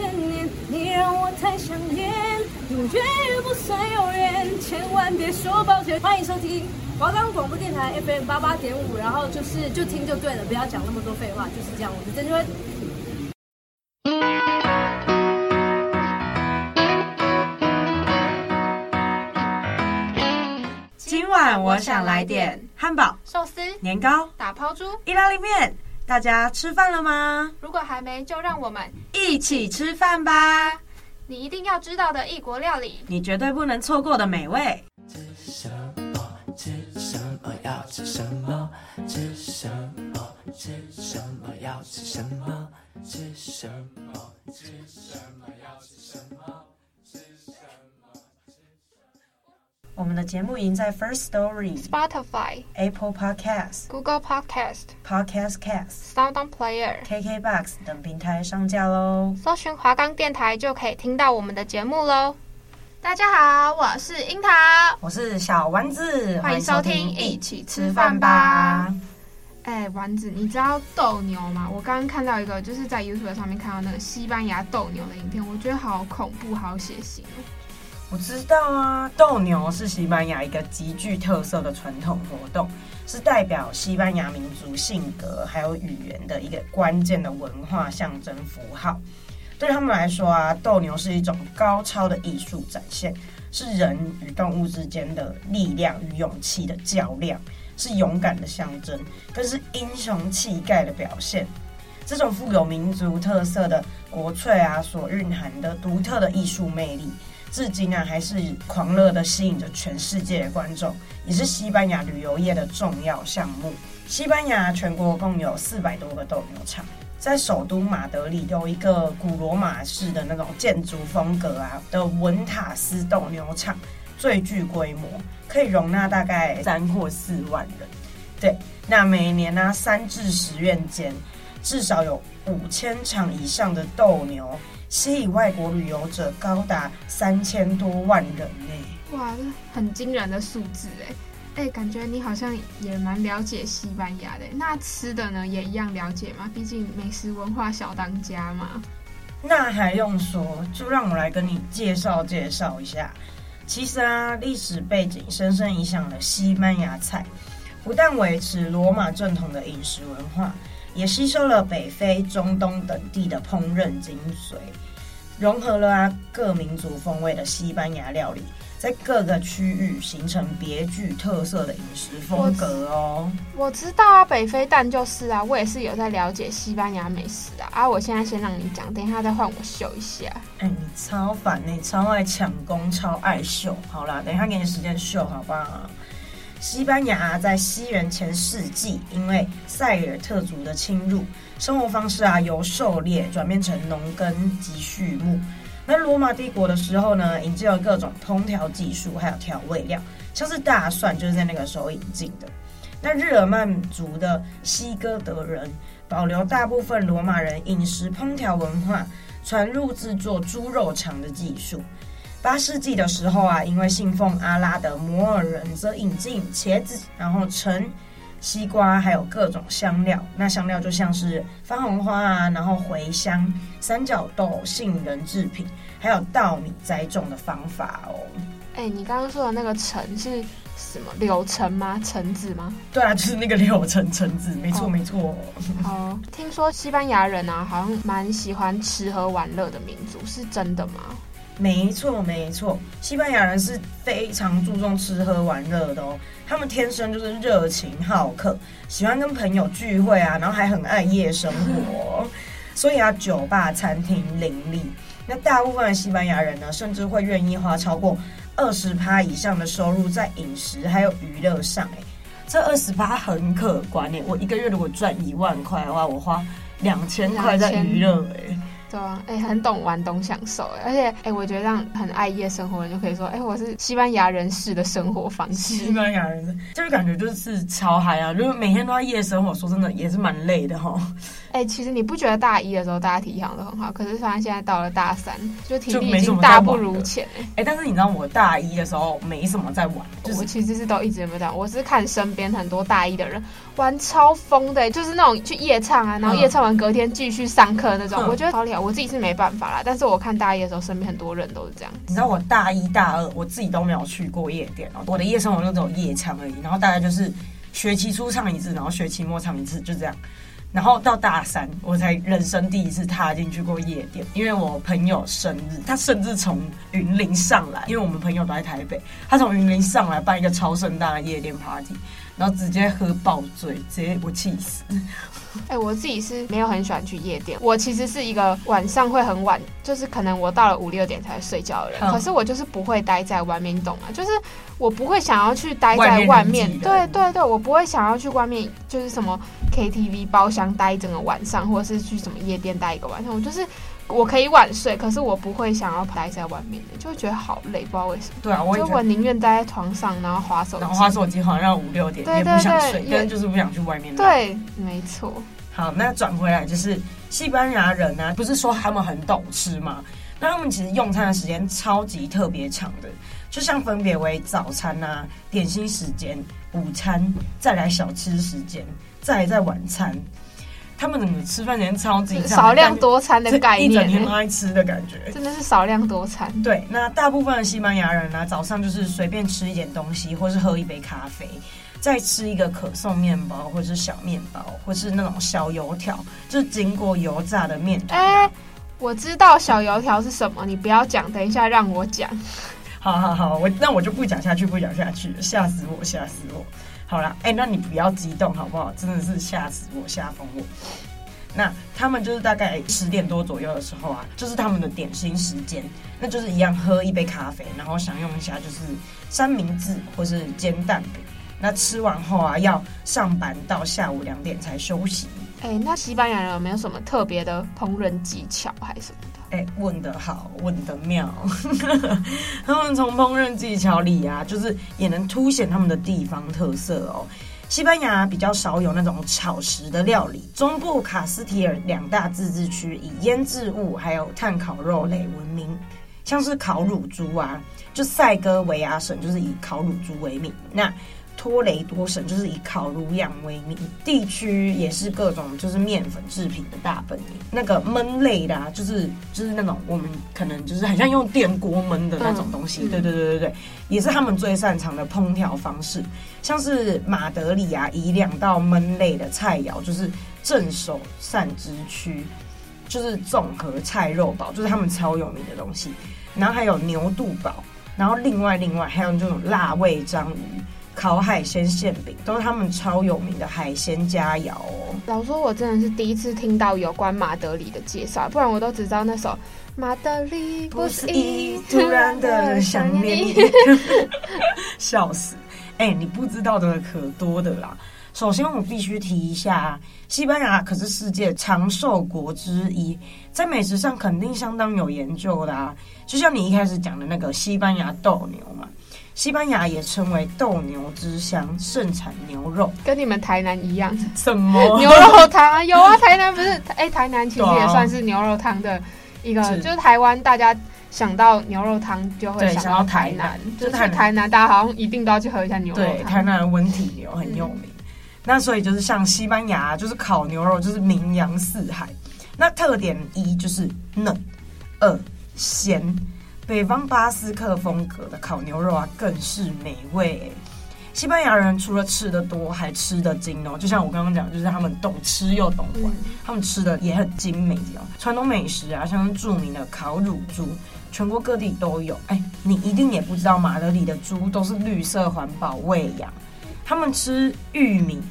千年，你让我太想念，永远也不算永远，千万别说抱歉。欢迎收听华冈广播电台 FM 八八点五，然后就是就听就对了，不要讲那么多废话，就是这样。我是曾芷芬。今晚我想来点汉堡、寿司、年糕、打抛猪、意大利面。大家吃饭了吗？如果还没，就让我们一起吃饭吧！你一定要知道的异国料理，你绝对不能错过的美味。吃什么？吃什么？要吃什么？吃什么？吃什么？要吃什么？吃什么？吃什么？要吃什么？我们的节目已经在 First Story、Spotify、Apple Podcast、Google Podcast、Podcast Cast、Sound On Player、KKBox 等平台上架喽。搜寻华冈电台就可以听到我们的节目喽。大家好，我是樱桃，我是小丸子，欢迎收听一起吃饭吧。哎，丸子，你知道斗牛吗？我刚刚看到一个，就是在 YouTube 上面看到那个西班牙斗牛的影片，我觉得好恐怖，好血腥哦。我知道啊，斗牛是西班牙一个极具特色的传统活动，是代表西班牙民族性格还有语言的一个关键的文化象征符号。对他们来说啊，斗牛是一种高超的艺术展现，是人与动物之间的力量与勇气的较量，是勇敢的象征，更是英雄气概的表现。这种富有民族特色的国粹啊，所蕴含的独特的艺术魅力。至今啊，还是狂热的吸引着全世界的观众，也是西班牙旅游业的重要项目。西班牙全国共有四百多个斗牛场，在首都马德里有一个古罗马式的那种建筑风格啊的文塔斯斗牛场，最具规模，可以容纳大概三或四万人。对，那每年呢、啊，三至十月间，至少有五千场以上的斗牛。吸引外国旅游者高达三千多万人呢！哇，很惊人的数字哎！哎，感觉你好像也蛮了解西班牙的。那吃的呢，也一样了解吗？毕竟美食文化小当家嘛。那还用说？就让我来跟你介绍介绍一下。其实啊，历史背景深深影响了西班牙菜，不但维持罗马正统的饮食文化。也吸收了北非、中东等地的烹饪精髓，融合了啊各民族风味的西班牙料理，在各个区域形成别具特色的饮食风格哦。我，我知道啊，北非蛋就是啊，我也是有在了解西班牙美食啊。啊，我现在先让你讲，等一下再换我秀一下。哎，你超烦，你超爱抢功，超爱秀。好啦，等一下给你时间秀，好不好？西班牙在西元前世纪，因为塞尔特族的侵入，生活方式啊由狩猎转变成农耕及畜牧。那罗马帝国的时候呢，引进了各种烹调技术，还有调味料，像是大蒜就是在那个时候引进的。那日耳曼族的西哥德人保留大部分罗马人饮食烹调文化，传入制作猪肉肠的技术。八世纪的时候啊，因为信奉阿拉的摩尔人则引进茄子，然后橙、西瓜，还有各种香料。那香料就像是番红花啊，然后茴香、三角豆、杏仁制品，还有稻米栽种的方法哦。哎、欸，你刚刚说的那个橙是什么？柳橙吗？橙子吗？对啊，就是那个柳橙橙子，没错、哦、没错。哦，听说西班牙人啊，好像蛮喜欢吃喝玩乐的民族，是真的吗？没错，没错，西班牙人是非常注重吃喝玩乐的哦。他们天生就是热情好客，喜欢跟朋友聚会啊，然后还很爱夜生活，所以啊，酒吧、餐厅林立。那大部分的西班牙人呢，甚至会愿意花超过二十趴以上的收入在饮食还有娱乐上。哎，这二十趴很可观诶。我一个月如果赚一万块的话，我花两千块在娱乐诶。对啊，哎、欸，很懂玩，懂享受，而且，哎、欸，我觉得这样很爱夜生活的人就可以说，哎、欸，我是西班牙人式的生活方式。西班牙人就是感觉就是超嗨啊，就是每天都在夜生活，说真的也是蛮累的哈。哎、欸，其实你不觉得大一的时候大家体力好像都很好，可是发现现在到了大三，就体力已经大不如前。哎、欸，但是你知道我大一的时候没什么在玩，就是、我其实是都一直没有在玩，我是看身边很多大一的人，玩超疯的，就是那种去夜唱啊，然后夜唱完隔天继续上课那种，嗯、我觉得好厉害。我自己是没办法啦，但是我看大一的时候，身边很多人都是这样。你知道我大一大二我自己都没有去过夜店哦，我的夜生活就只有夜唱而已，然后大概就是学期初唱一次，然后学期末唱一次，就这样。然后到大三，我才人生第一次踏进去过夜店，因为我朋友生日，他甚至从云林上来，因为我们朋友都在台北，他从云林上来办一个超盛大的夜店 party，然后直接喝爆醉，直接我气死。哎、欸，我自己是没有很喜欢去夜店。我其实是一个晚上会很晚，就是可能我到了五六点才睡觉的人。嗯、可是我就是不会待在外面，你懂吗？就是我不会想要去待在外面。外面对对对，我不会想要去外面，就是什么 KTV 包厢待一整个晚上，或者是去什么夜店待一个晚上。我就是。我可以晚睡，可是我不会想要待在外面的，就会觉得好累，不知道为什么。对啊，我就我宁愿待在床上，然后划手机，然后滑手机，好像要五六点，也不想睡，但就是不想去外面。对，没错。好，那转回来就是西班牙人呢、啊，不是说他们很懂吃吗？那他们其实用餐的时间超级特别长的，就像分别为早餐啊、点心时间、午餐，再来小吃时间，再来在晚餐。他们整个吃饭时间超级长，少量多餐的概念，一整天都爱吃的感觉，真的是少量多餐。对，那大部分的西班牙人呢、啊，早上就是随便吃一点东西，或是喝一杯咖啡，再吃一个可颂面包，或是小面包，或是那种小油条，就是经过油炸的面。哎、欸，我知道小油条是什么，你不要讲，等一下让我讲。好好好，我那我就不讲下去，不讲下去了，吓死我，吓死我。好啦，哎、那你不要激动好不好？真的是吓死我，吓疯我。那他们就是大概十点多左右的时候啊，就是他们的点心时间，那就是一样喝一杯咖啡，然后享用一下就是三明治或是煎蛋饼。那吃完后啊，要上班到下午两点才休息。哎、那西班牙人有没有什么特别的烹饪技巧还是什么的？哎、问得好，问得妙。他们从烹饪技巧里啊，就是也能凸显他们的地方特色哦。西班牙比较少有那种炒食的料理，中部卡斯提尔两大自治区以腌制物还有炭烤肉类闻名，像是烤乳猪啊，就塞戈维亚省就是以烤乳猪为名。那托雷多省就是以烤乳羊为名，地区也是各种就是面粉制品的大本营。那个焖类的，啊，就是就是那种我们可能就是很像用电锅焖的那种东西。嗯、对对对对对，也是他们最擅长的烹调方式。像是马德里啊，以两道焖类的菜肴，就是镇守善之区，就是综合菜肉堡，就是他们超有名的东西。然后还有牛肚堡，然后另外另外还有这种辣味章鱼。烤海鲜馅饼都是他们超有名的海鲜佳肴哦。老实说，我真的是第一次听到有关马德里的介绍，不然我都只知道那首《马德里不是一突然的想念你》。笑死！哎、欸，你不知道的可多的啦。首先，我必须提一下，西班牙可是世界长寿国之一，在美食上肯定相当有研究的啊。就像你一开始讲的那个西班牙斗牛嘛。西班牙也称为斗牛之乡，盛产牛肉，跟你们台南一样。什么牛肉汤啊？有啊，台南不是？哎、欸，台南其实也算是牛肉汤的一个，是就是台湾大家想到牛肉汤就会想到台南，就是台南，台南大家好像一定都要去喝一下牛肉汤。对，台南的温体牛很有名。嗯、那所以就是像西班牙，就是烤牛肉就是名扬四海。那特点一就是嫩，二咸。北方巴斯克风格的烤牛肉啊，更是美味。西班牙人除了吃的多，还吃的精哦。就像我刚刚讲，就是他们懂吃又懂玩，嗯、他们吃的也很精美哦。传统美食啊，像是著名的烤乳猪，全国各地都有。哎，你一定也不知道，马德里的猪都是绿色环保喂养。他们吃玉米、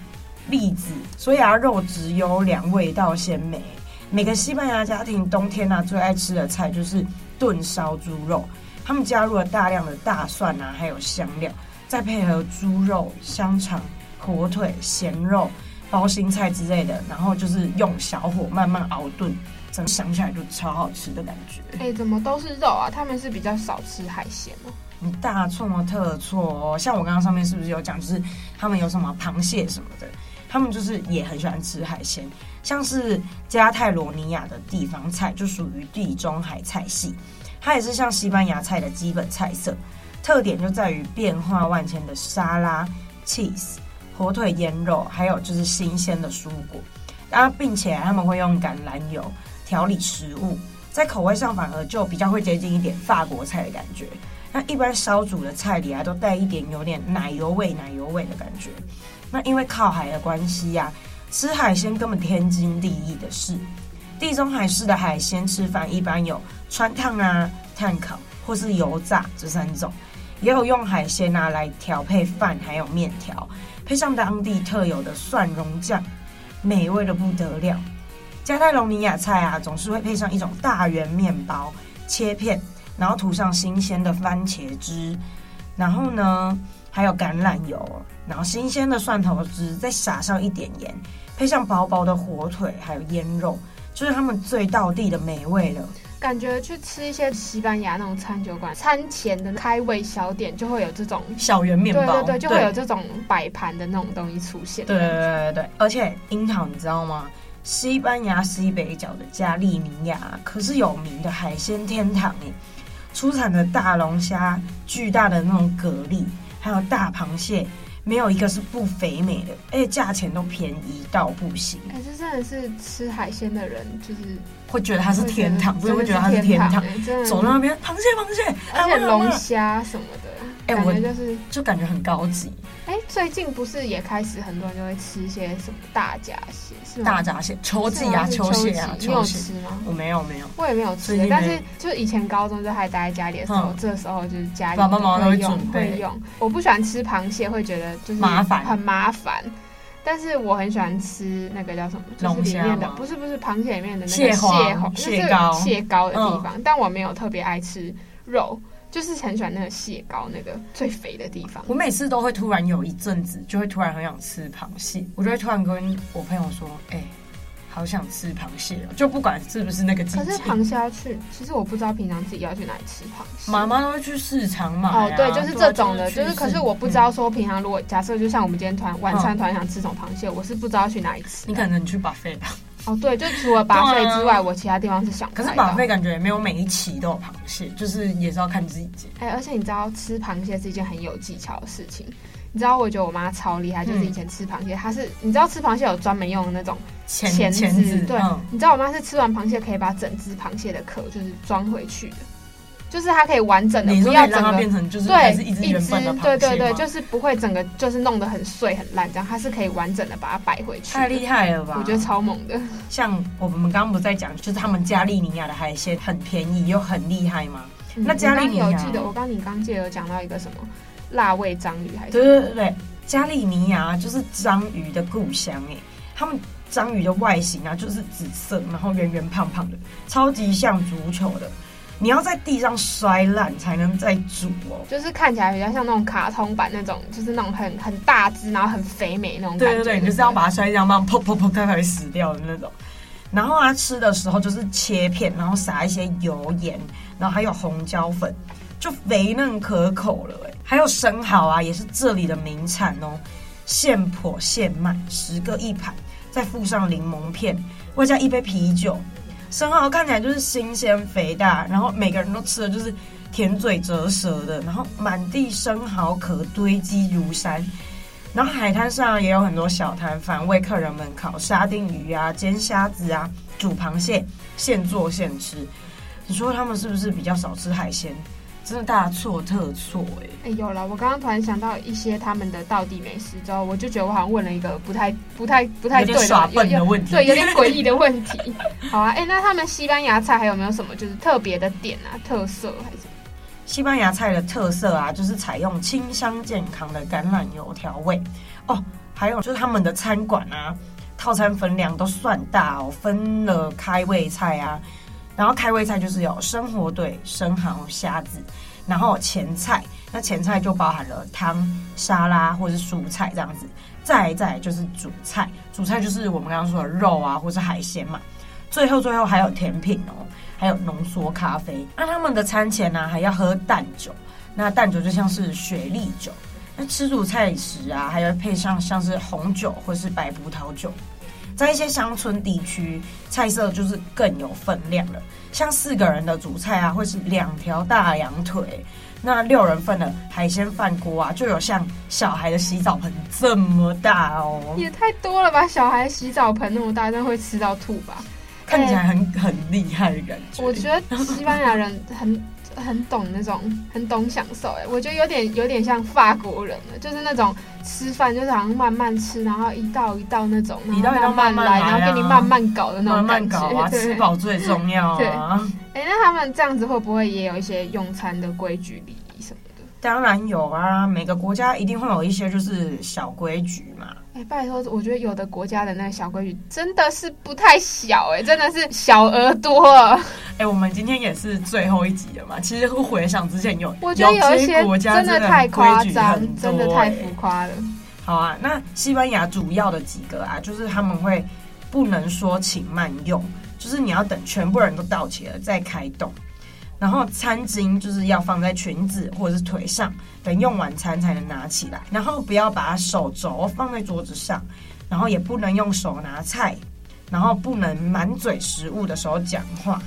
栗子，所以啊，肉质优良，味道鲜美。每个西班牙家庭冬天啊，最爱吃的菜就是。炖烧猪肉，他们加入了大量的大蒜啊，还有香料，再配合猪肉、香肠、火腿、咸肉、包心菜之类的，然后就是用小火慢慢熬炖，真想起来就超好吃的感觉。哎、欸，怎么都是肉啊？他们是比较少吃海鲜哦。你大错特错哦！像我刚刚上面是不是有讲，就是他们有什么螃蟹什么的，他们就是也很喜欢吃海鲜。像是加泰罗尼亚的地方菜，就属于地中海菜系，它也是像西班牙菜的基本菜色，特点就在于变化万千的沙拉、cheese、火腿腌肉，还有就是新鲜的蔬果。然并且他们会用橄榄油调理食物，在口味上反而就比较会接近一点法国菜的感觉。那一般烧煮的菜里啊，都带一点有点奶油味、奶油味的感觉。那因为靠海的关系呀、吃海鲜根本天经地义的事。地中海式的海鲜吃饭一般有穿烫啊、炭烤或是油炸这三种，也有用海鲜啊来调配饭还有面条，配上当地特有的蒜蓉酱，美味的不得了。加泰隆尼亚菜啊，总是会配上一种大圆面包切片。然后涂上新鲜的番茄汁，然后呢，还有橄榄油，然后新鲜的蒜头汁，再撒上一点盐，配上薄薄的火腿，还有腌肉，就是他们最道地的美味了。感觉去吃一些西班牙那种餐酒馆，餐前的开胃小点就会有这种小圆面包，对对对，就会有这种摆盘的那种东西出现。对对对对对，而且樱桃你知道吗？西班牙西北角的加利尼亚可是有名的海鲜天堂耶。出产的大龙虾、巨大的那种蛤蜊，还有大螃蟹，没有一个是不肥美的，而且价钱都便宜到不行。可是，真的是吃海鲜的人，就是会觉得它是天堂，真的会觉得它是天堂。走到那边，螃蟹，螃蟹，而且龙虾什么的。哎、欸，我就是就感觉很高级。哎、欸，最近不是也开始很多人就会吃一些什么大闸蟹，是吗？大闸蟹、秋季啊，秋蟹啊，你有吃吗？我没有，没有，我也没有吃。但是就以前高中就还待在家里的时候，嗯、这时候就是家里妈妈会用会用。我不喜欢吃螃蟹，会觉得就是麻烦，很麻烦。但是我很喜欢吃那个叫什么，就是里面的不是不是螃蟹里面的那个蟹黄、蟹膏、蟹膏的地方。但我没有特别爱吃肉。就是很喜欢那个蟹膏，那个最肥的地方。我每次都会突然有一阵子，就会突然很想吃螃蟹。我就会突然跟我朋友说：“哎、欸，好想吃螃蟹哦！”就不管是不是那个季节。可是螃蟹要去，其实我不知道平常自己要去哪里吃螃蟹。妈妈都会去市场买、啊。哦，对，就是这种的，就是。可是我不知道说平常如果假设就像我们今天团晚餐团想吃这种螃蟹，我是不知道去哪里吃。你可能去 buffet 吧。哦，对，就除了 buffet 之外，啊、我其他地方是想。可是 buffet 感觉也没有每一期都有螃蟹，就是也是要看自己拣。哎、欸，而且你知道吃螃蟹是一件很有技巧的事情。你知道，我觉得我妈超厉害，就是以前吃螃蟹，她、嗯、是你知道吃螃蟹有专门用的那种钳子，对，嗯、你知道我妈是吃完螃蟹可以把整只螃蟹的壳就是装回去的。就是它可以完整的，不要让它变成就是对一只原本的螃蟹，对对对，就是不会整个就是弄得很碎很烂这样，它是可以完整的把它摆回去。太厉害了吧！我觉得超猛的。像我们刚刚不是在讲，就是他们加利尼亚的海鲜很便宜又很厉害吗？嗯、那加利尼亚，我记得我刚你刚记得有讲到一个什么辣味章鱼还是？对对对对，加利尼亚就是章鱼的故乡哎，他们章鱼的外形啊就是紫色，然后圆圆胖胖的，超级像足球的。你要在地上摔烂才能再煮哦，就是看起来比较像那种卡通版那种，就是那种很很大只，然后很肥美那种感觉。对对对，你就是要把它摔这样，慢慢砰砰砰，它才会死掉的那种。然后它吃的时候就是切片，然后撒一些油盐，然后还有红椒粉，就肥嫩可口了哎。还有生蚝啊，也是这里的名产哦，现剖现卖，十个一盘，再附上柠檬片，外加一杯啤酒。生蚝看起来就是新鲜肥大，然后每个人都吃的就是甜嘴折舌的，然后满地生蚝壳堆积如山，然后海滩上也有很多小摊贩为客人们烤沙丁鱼啊、煎虾子啊、煮螃蟹，现做现吃。你说他们是不是比较少吃海鲜？真的大错特错哎！哎，有了，我刚刚突然想到一些他们的道地美食之后，我就觉得我好像问了一个不太、不太、不太对的耍笨的问题，对，有点诡异的问题。好啊，哎，那他们西班牙菜还有没有什么就是特别的点啊、特色还是？西班牙菜的特色啊，就是采用清香健康的橄榄油调味哦，还有就是他们的餐馆啊，套餐分量都算大哦，分了开胃菜啊。然后开胃菜就是有生火腿、生蚝、虾子，然后前菜，那前菜就包含了汤、沙拉或是蔬菜这样子，再再就是主菜，主菜就是我们刚刚说的肉啊或是海鲜嘛，最后最后还有甜品哦，还有浓缩咖啡。那他们的餐前呢、啊、还要喝淡酒，那淡酒就像是雪莉酒。那吃主菜时啊，还要配上像是红酒或是白葡萄酒。在一些乡村地区，菜色就是更有分量了。像四个人的主菜啊，会是两条大羊腿。那六人份的海鲜饭锅啊，就有像小孩的洗澡盆这么大哦，也太多了吧！小孩洗澡盆那么大，真会吃到吐吧？看起来很、欸、很厉害的感觉。我觉得西班牙人很很懂那种，很懂享受。哎，我觉得有点有点像法国人了，就是那种吃饭就是好像慢慢吃，然后一道一道那种，一道一道慢慢来，然后给你慢慢搞的那种感觉。慢慢搞啊，吃饱最重要啊。哎、欸，那他们这样子会不会也有一些用餐的规矩礼仪什么的？当然有啊，每个国家一定会有一些就是小规矩嘛。哎、欸，拜托，我觉得有的国家的那个小规矩真的是不太小，哎，真的是小而多。哎、欸，我们今天也是最后一集了嘛，其实回想之前有，我觉得有一些国家真的太夸张，真的太浮夸了。好啊，那西班牙主要的几个啊，就是他们会不能说请慢用。就是你要等全部人都到齐了再开动，然后餐巾就是要放在裙子或者是腿上，等用完餐才能拿起来。然后不要把手肘放在桌子上，然后也不能用手拿菜，然后不能满嘴食物的时候讲话。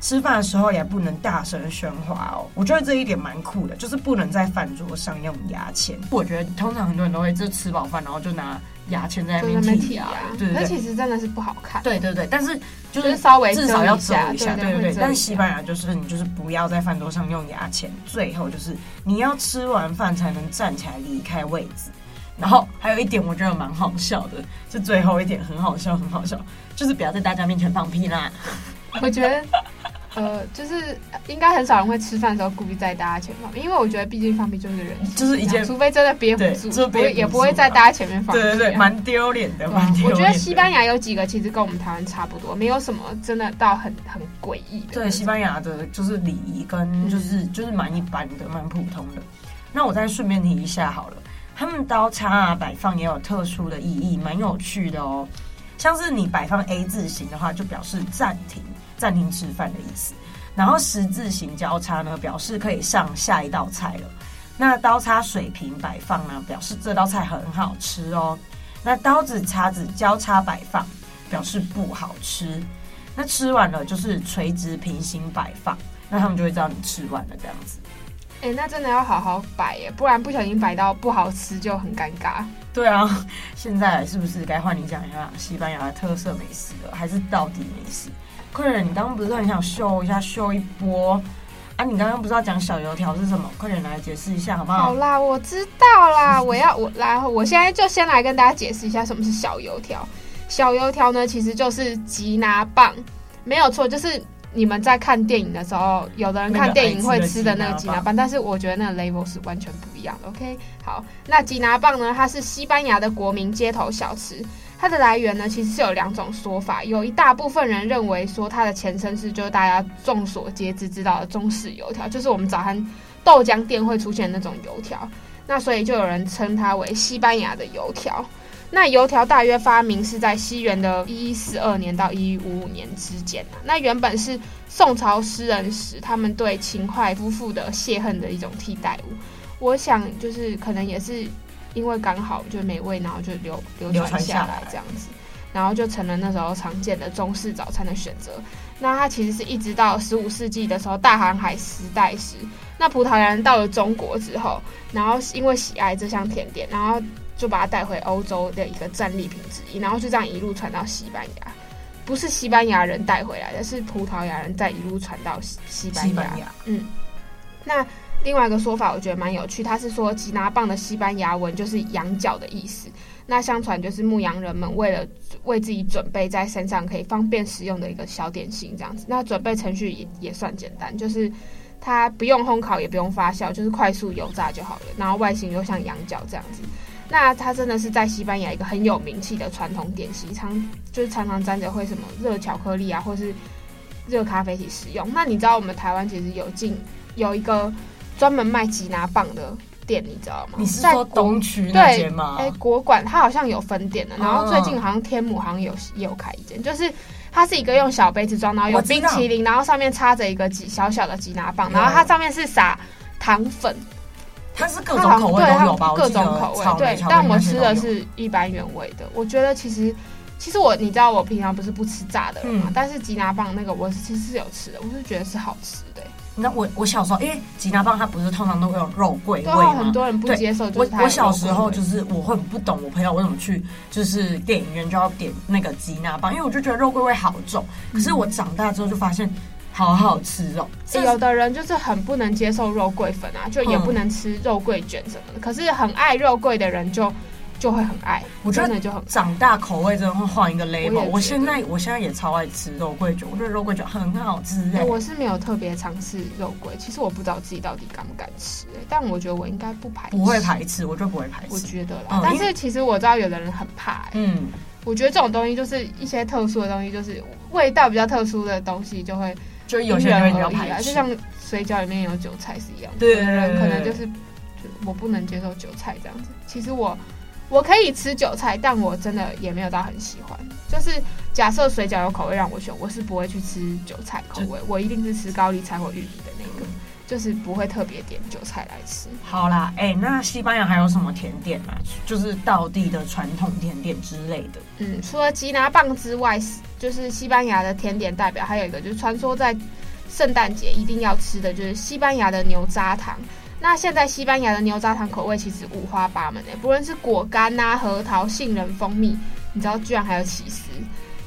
吃饭的时候也不能大声喧哗哦，我觉得这一点蛮酷的，就是不能在饭桌上用牙签。我觉得通常很多人都会就吃饱饭，然后就拿牙签在那边剔牙，对对对，其实真的是不好看。对对对，但是就是，稍微至少要遮一下，对对对。但西班牙就是你就是不要在饭桌上用牙签，最后就是你要吃完饭才能站起来离开位置。然后还有一点我觉得蛮好笑的，是最后一点很好笑很好笑，就是不要在大家面前放屁啦。我觉得。呃，就是应该很少人会吃饭的时候故意在大家前面放，因为我觉得毕竟放屁就是人，就是一件，除非真的憋不住，就不会也不会在大家前面放屁。对对对，蛮丢脸的，蛮丢脸。我觉得西班牙有几个其实跟我们台湾差不多，没有什么真的到很 很诡异的。对，西班牙的就是礼仪跟就是、嗯、就是蛮一般的，蛮普通的。那我再顺便提一下好了，他们刀叉啊摆放也有特殊的意义，蛮有趣的哦。像是你摆放 A 字形的话，就表示暂停。暂停吃饭的意思，然后十字形交叉呢，表示可以上下一道菜了。那刀叉水平摆放呢，表示这道菜很好吃哦。那刀子叉子交叉摆放，表示不好吃。那吃完了就是垂直平行摆放，那他们就会知道你吃完了这样子。哎、那真的要好好摆耶，不然不小心摆到不好吃就很尴尬。对啊，现在是不是该换你讲一下西班牙的特色美食了？还是到底美食？快点，你刚刚不是很想秀一下，秀一波啊？你刚刚不知道讲小油条是什么？快点来解释一下好不好？好啦，我知道啦，我要我来，我现在就先来跟大家解释一下什么是小油条。小油条呢，其实就是吉拿棒，没有错，就是你们在看电影的时候，有的人看电影会吃的那个吉拿棒，但是我觉得那个 label 是完全不一样的。OK，好，那吉拿棒呢，它是西班牙的国民街头小吃。它的来源呢，其实是有两种说法。有一大部分人认为说，它的前身是就是大家众所皆知知道的中式油条，就是我们早餐豆浆店会出现那种油条。那所以就有人称它为西班牙的油条。那油条大约发明是在西元的一一四二年到一一五五年之间。那原本是宋朝诗人时他们对秦桧夫妇的泄恨的一种替代物。我想就是可能也是。因为刚好就美味，然后就流流传下来这样子，然后就成了那时候常见的中式早餐的选择。那它其实是一直到十五世纪的时候，大航海时代时，那葡萄牙人到了中国之后，然后因为喜爱这项甜点，然后就把它带回欧洲的一个战利品之一，然后就这样一路传到西班牙。不是西班牙人带回来的，是葡萄牙人再一路传到西班牙。西班牙，嗯，那。另外一个说法，我觉得蛮有趣，他是说吉拿棒的西班牙文就是羊角的意思。那相传就是牧羊人们为了为自己准备在山上可以方便食用的一个小点心，这样子。那准备程序也也算简单，就是它不用烘烤，也不用发酵，就是快速油炸就好了。然后外形又像羊角这样子。那它真的是在西班牙一个很有名气的传统点心，常就是常常沾着会什么热巧克力啊，或是热咖啡一起食用。那你知道我们台湾其实有进有一个。专门卖吉拿棒的店，你知道吗？你是说东区那间吗？哎，国馆它好像有分店的，然后最近好像天母好像有也有开一间，就是它是一个用小杯子装，然后有冰淇淋，然后上面插着一个吉小小的吉拿棒，然后它上面是撒糖粉，它是各种口味都有吧？各种口味，对，但我吃的是一般原味的，我觉得其实。其实我你知道我平常不是不吃炸的嘛，嗯但是吉拿棒那个我其实是有吃的，我是觉得是好吃的、欸。你知道我我小时候，因为吉拿棒它不是通常都会有肉桂味吗？很多人不接受，我我小时候就是我会不懂我朋友为什么去就是电影院就要点那个吉拿棒，因为我就觉得肉桂味好重。可是我长大之后就发现好好吃哦。欸有的人就是很不能接受肉桂粉啊，就也不能吃肉桂卷什么的。可是很爱肉桂的人就就会很爱，我觉得真的就很长大口味真的会换一个 label。我现在我现在也超爱吃肉桂卷，我觉得肉桂卷很好吃哎、欸我是没有特别尝试肉桂，其实我不知道自己到底敢不敢吃、欸，但我觉得我应该不排斥，不会排斥，我就不会排斥。我觉得啦。嗯但是其实我知道有的人很怕、欸，嗯，我觉得这种东西就是一些特殊的东西，就是味道比较特殊的东西就会就是有些人会比较排斥，就像水饺里面有韭菜是一样的，对有的人可能就是就我不能接受韭菜这样子。其实我我可以吃韭菜，但我真的也没有到很喜欢。就是假设水饺有口味让我选，我是不会去吃韭菜口味，我一定是吃高丽菜或玉米的那个，就是不会特别点韭菜来吃。好啦，哎、那西班牙还有什么甜点啊？就是道地的传统甜点之类的。嗯，除了吉拿棒之外，就是西班牙的甜点代表，还有一个就是传说在圣诞节一定要吃的就是西班牙的牛轧糖。那现在西班牙的牛轧糖口味其实五花八门诶，不论是果干呐、核桃、杏仁、蜂蜜，你知道居然还有起司，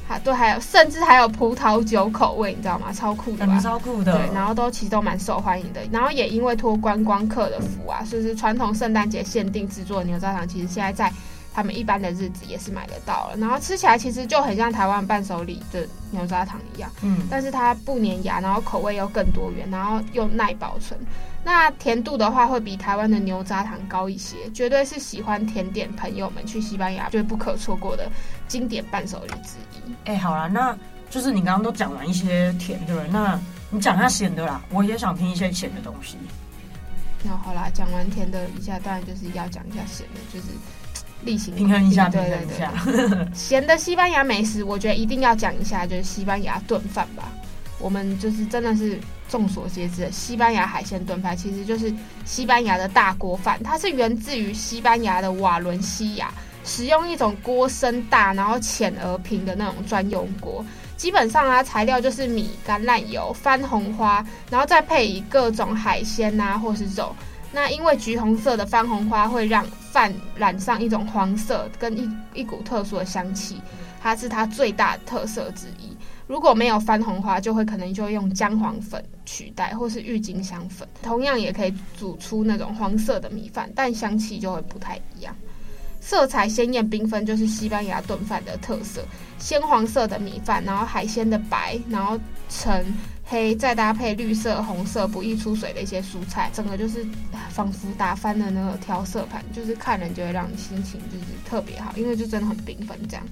还对，还有甚至还有葡萄酒口味，你知道吗？超酷的吧？超酷的。对，然后都其实都蛮受欢迎的，然后也因为托观光客的福啊，所以是传统圣诞节限定制作的牛轧糖，其实现在在他们一般的日子也是买得到了。然后吃起来其实就很像台湾伴手礼的牛轧糖一样，嗯，但是它不粘牙，然后口味又更多元，然后又耐保存。那甜度的话会比台湾的牛轧糖高一些，绝对是喜欢甜点朋友们去西班牙绝对不可错过的经典伴手礼之一。哎、好啦，那就是你刚刚都讲完一些甜的了，那你讲下咸的啦，我也想听一些咸的东西。那好啦，讲完甜的一下，当然就是要讲一下咸的，就是例行平衡一下，平对对衡一下。对。咸的西班牙美食，我觉得一定要讲一下，就是西班牙炖饭吧。我们就是真的是众所皆知的西班牙海鲜炖饭，其实就是西班牙的大锅饭，它是源自于西班牙的瓦伦西亚，使用一种锅身大然后浅而平的那种专用锅。基本上啊，材料就是米、橄榄油、番红花，然后再配以各种海鲜啊，或是肉。那因为橘红色的番红花会让饭染上一种黄色跟一一股特殊的香气，它是它最大的特色之一。如果没有番红花，就会可能就用姜黄粉取代，或是郁金香粉，同样也可以煮出那种黄色的米饭，但香气就会不太一样。色彩鲜艳缤纷就是西班牙炖饭的特色，鲜黄色的米饭，然后海鲜的白，然后橙黑，再搭配绿色、红色不易出水的一些蔬菜，整个就是仿佛打翻了那个调色盘，就是看人就会让你心情就是特别好，因为就真的很缤纷这样。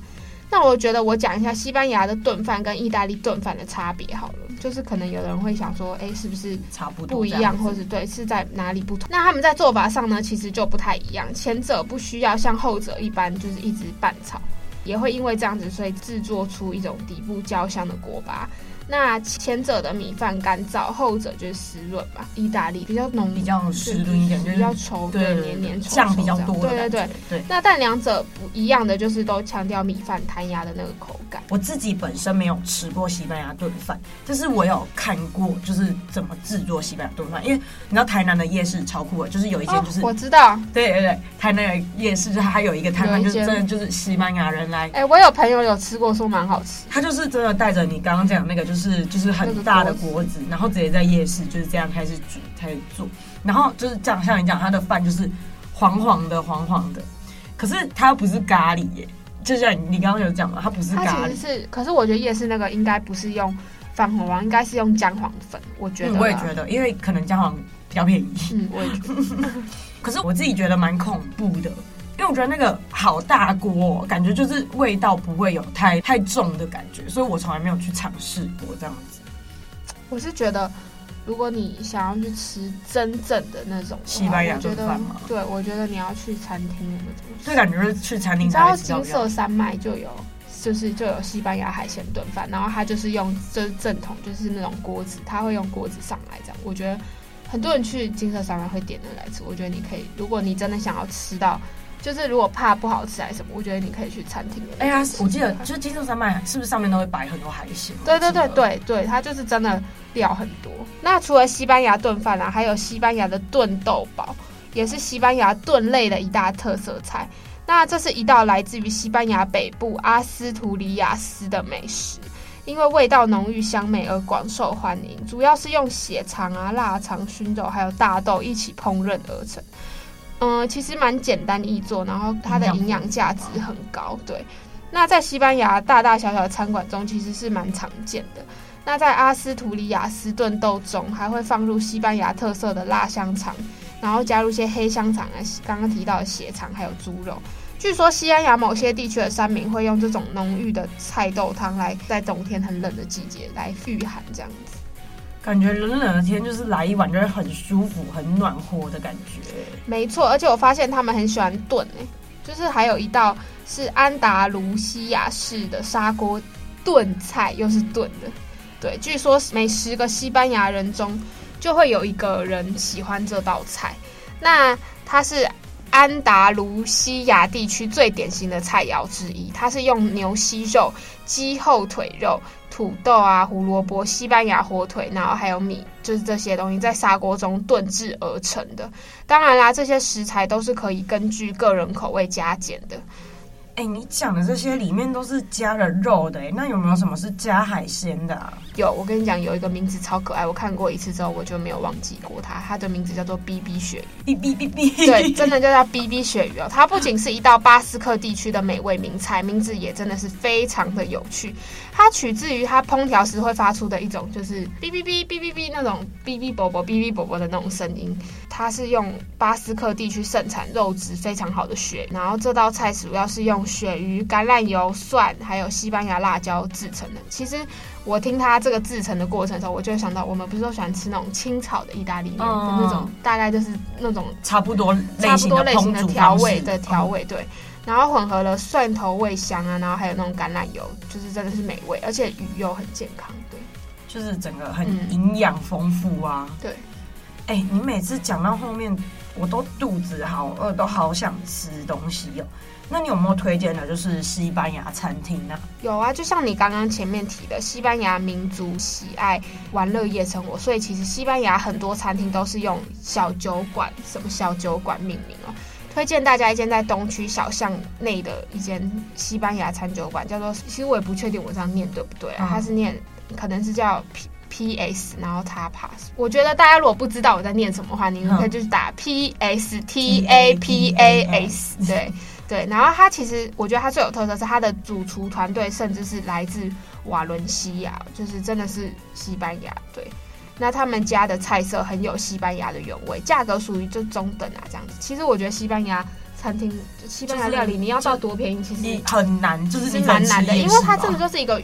那我觉得我讲一下西班牙的炖饭跟意大利炖饭的差别好了，就是可能有人会想说，哎，是不是差不多不一样，或者是对是在哪里不同？那他们在做法上呢，其实就不太一样。前者不需要像后者一般就是一直拌炒，也会因为这样子，所以制作出一种底部焦香的锅巴。那前者的米饭干燥，后者就是湿润吧。意大利比较浓，比较湿润一点，就是比较稠，对，黏黏稠稠酱比较多的对对对对。那但两者不一样的就是都强调米饭弹牙的那个口感。我自己本身没有吃过西班牙炖饭，但是我有看过，就是怎么制作西班牙炖饭。因为你知道台南的夜市超酷的，就是有一间就是、哦、我知道，对对对，台南的夜市就是还有一个摊贩，就是真的就是西班牙人来。哎、欸，我有朋友有吃过，说蛮好吃。他就是真的带着你刚刚讲那个，就是就是就是很大的锅子，然后直接在夜市就是这样开始煮开始做，然后就是这样像你讲，他的饭就是黄黄的黄黄的，可是它又不是咖喱耶。就像你刚刚有讲嘛，它不是咖喱，是，可是我觉得夜市那个应该不是用番红黄，应该是用姜黄粉。我觉得、嗯，我也觉得，因为可能姜黄比较便宜。嗯，我也觉得。可是我自己觉得蛮恐怖的，因为我觉得那个好大锅，感觉就是味道不会有太太重的感觉，所以我从来没有去尝试过这样子。我是觉得，如果你想要去吃真正的那种西班牙炖饭吗？对，我觉得你要去餐厅的那种。这感觉是去餐厅。然后金色山脉就有，就是就有西班牙海鲜炖饭，然后它就是用就是正统，就是那种锅子，它会用锅子上来这样。我觉得很多人去金色山脉会点那来吃。我觉得你可以，如果你真的想要吃到就是如果怕不好吃还是什么，我觉得你可以去餐厅。哎呀，我记得就是金色山脉是不是上面都会摆很多海鲜？对对对对对，它就是真的料很多。那除了西班牙炖饭啊，还有西班牙的炖豆堡，也是西班牙炖类的一大特色菜。那这是一道来自于西班牙北部阿斯图里亚斯的美食，因为味道浓郁香美而广受欢迎。主要是用血肠啊、腊肠、熏肉还有大豆一起烹饪而成。嗯，其实蛮简单易做，然后它的营养价值很高。对，那在西班牙大大小小的餐馆中，其实是蛮常见的。那在阿斯图里亚斯炖豆中，还会放入西班牙特色的辣香肠。然后加入一些黑香肠啊，刚刚提到的血肠，还有猪肉。据说西班牙某些地区的山民会用这种浓郁的菜豆汤来在冬天很冷的季节来御寒，这样。感觉冷冷的天就是来一碗就会很舒服、很暖和的感觉。没错，而且我发现他们很喜欢炖诶，就是还有一道是安达卢西亚式的砂锅炖菜，又是炖的。对，据说每十个西班牙人中，就会有一个人喜欢这道菜，那它是安达卢西亚地区最典型的菜肴之一。它是用牛膝肉、鸡后腿肉、土豆啊、胡萝卜、西班牙火腿，然后还有米，就是这些东西在砂锅中炖制而成的。当然啦，这些食材都是可以根据个人口味加减的。哎、欸，你讲的这些里面都是加了肉的，哎，那有没有什么是加海鲜的啊？有，我跟你讲，有一个名字超可爱，我看过一次之后我就没有忘记过它。它的名字叫做 BB 鳕鱼，B B B B，对，真的就叫 BB 鳕鱼哦。它不仅是一道巴斯克地区的美味名菜，名字也真的是非常的有趣。它取自于它烹调时会发出的一种就是 B B B B B B 那种哔哔啵啵哔哔啵啵的那种声音。它是用巴斯克地区盛产肉质非常好的鳕，然后这道菜主要是用鳕鱼、橄榄油、蒜还有西班牙辣椒制成的。其实我听它这个制成的过程的时候，我就会想到我们不是都喜欢吃那种清炒的意大利面的那种，大概就是那种差不多差不多类型的调味的调味，对。然后混合了蒜头味香啊，然后还有那种橄榄油，就是真的是美味，而且鱼又很健康，对，就是整个很营养丰富啊，对。哎、欸，你每次讲到后面，我都肚子好饿，都好想吃东西哦。那你有没有推荐的，就是西班牙餐厅呢？有啊，就像你刚刚前面提的，西班牙民族喜爱玩乐夜生活，所以其实西班牙很多餐厅都是用小酒馆、什么小酒馆命名哦。推荐大家一间在东区小巷内的一间西班牙餐酒馆，叫做……其实我也不确定我这样念对不对啊？嗯、它是念，可能是叫 P。P S，然后 Tapas，我觉得大家如果不知道我在念什么的话，你们可以就是打 P S T A P A S，对对。然后它其实我觉得它最有特色是它的主厨团队甚至是来自瓦伦西亚，就是真的是西班牙。对，那他们家的菜色很有西班牙的原味，价格属于就中等啊这样子。其实我觉得西班牙餐厅、西班牙料理你要到多便宜，其实很难，就是是蛮难的，因为它真的就是一个。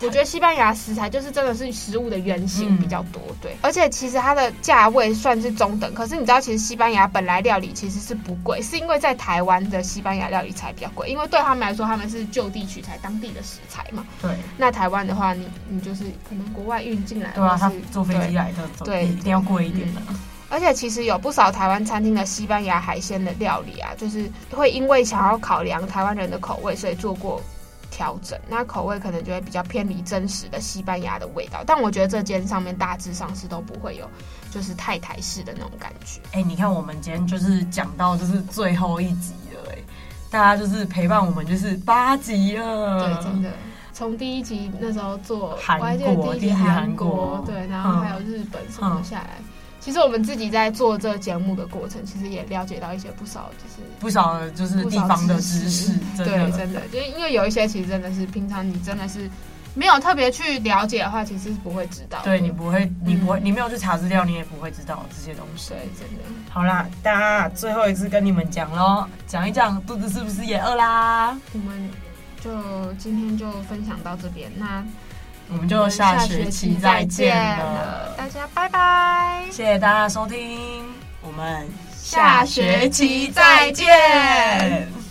我觉得西班牙食材就是真的是食物的原型比较多，嗯、对，而且其实它的价位算是中等。可是你知道，其实西班牙本来料理其实是不贵，是因为在台湾的西班牙料理才比较贵，因为对他们来说他们是就地取材，当地的食材嘛。对。那台湾的话你，你你就是可能国外运进来的，对啊，他坐飞机来的，对，一定要贵一点的。而且其实有不少台湾餐厅的西班牙海鲜的料理啊，就是会因为想要考量台湾人的口味，所以做过。调整，那口味可能就会比较偏离真实的西班牙的味道，但我觉得这间上面大致上是都不会有，就是太台式的那种感觉。哎、欸，你看我们今天就是讲到就是最后一集了，哎，大家就是陪伴我们就是八集了，对，真的，从第一集那时候做韩国，第一集韩国，对，然后还有日本什么下来。其实我们自己在做这个节目的过程，其实也了解到一些不少，就是不少就是地方的知识，对，真的，就因为有一些其实真的是平常你真的是没有特别去了解的话，其实是不会知道。对，你不会，你不会，你没有去查资料，你也不会知道这些东西。对，真的。好啦，大家最后一次跟你们讲喽，讲一讲肚子是不是也饿啦？我们就今天就分享到这边，那。我们就下学期再见了，大家拜拜！谢谢大家收听，我们下学期再见。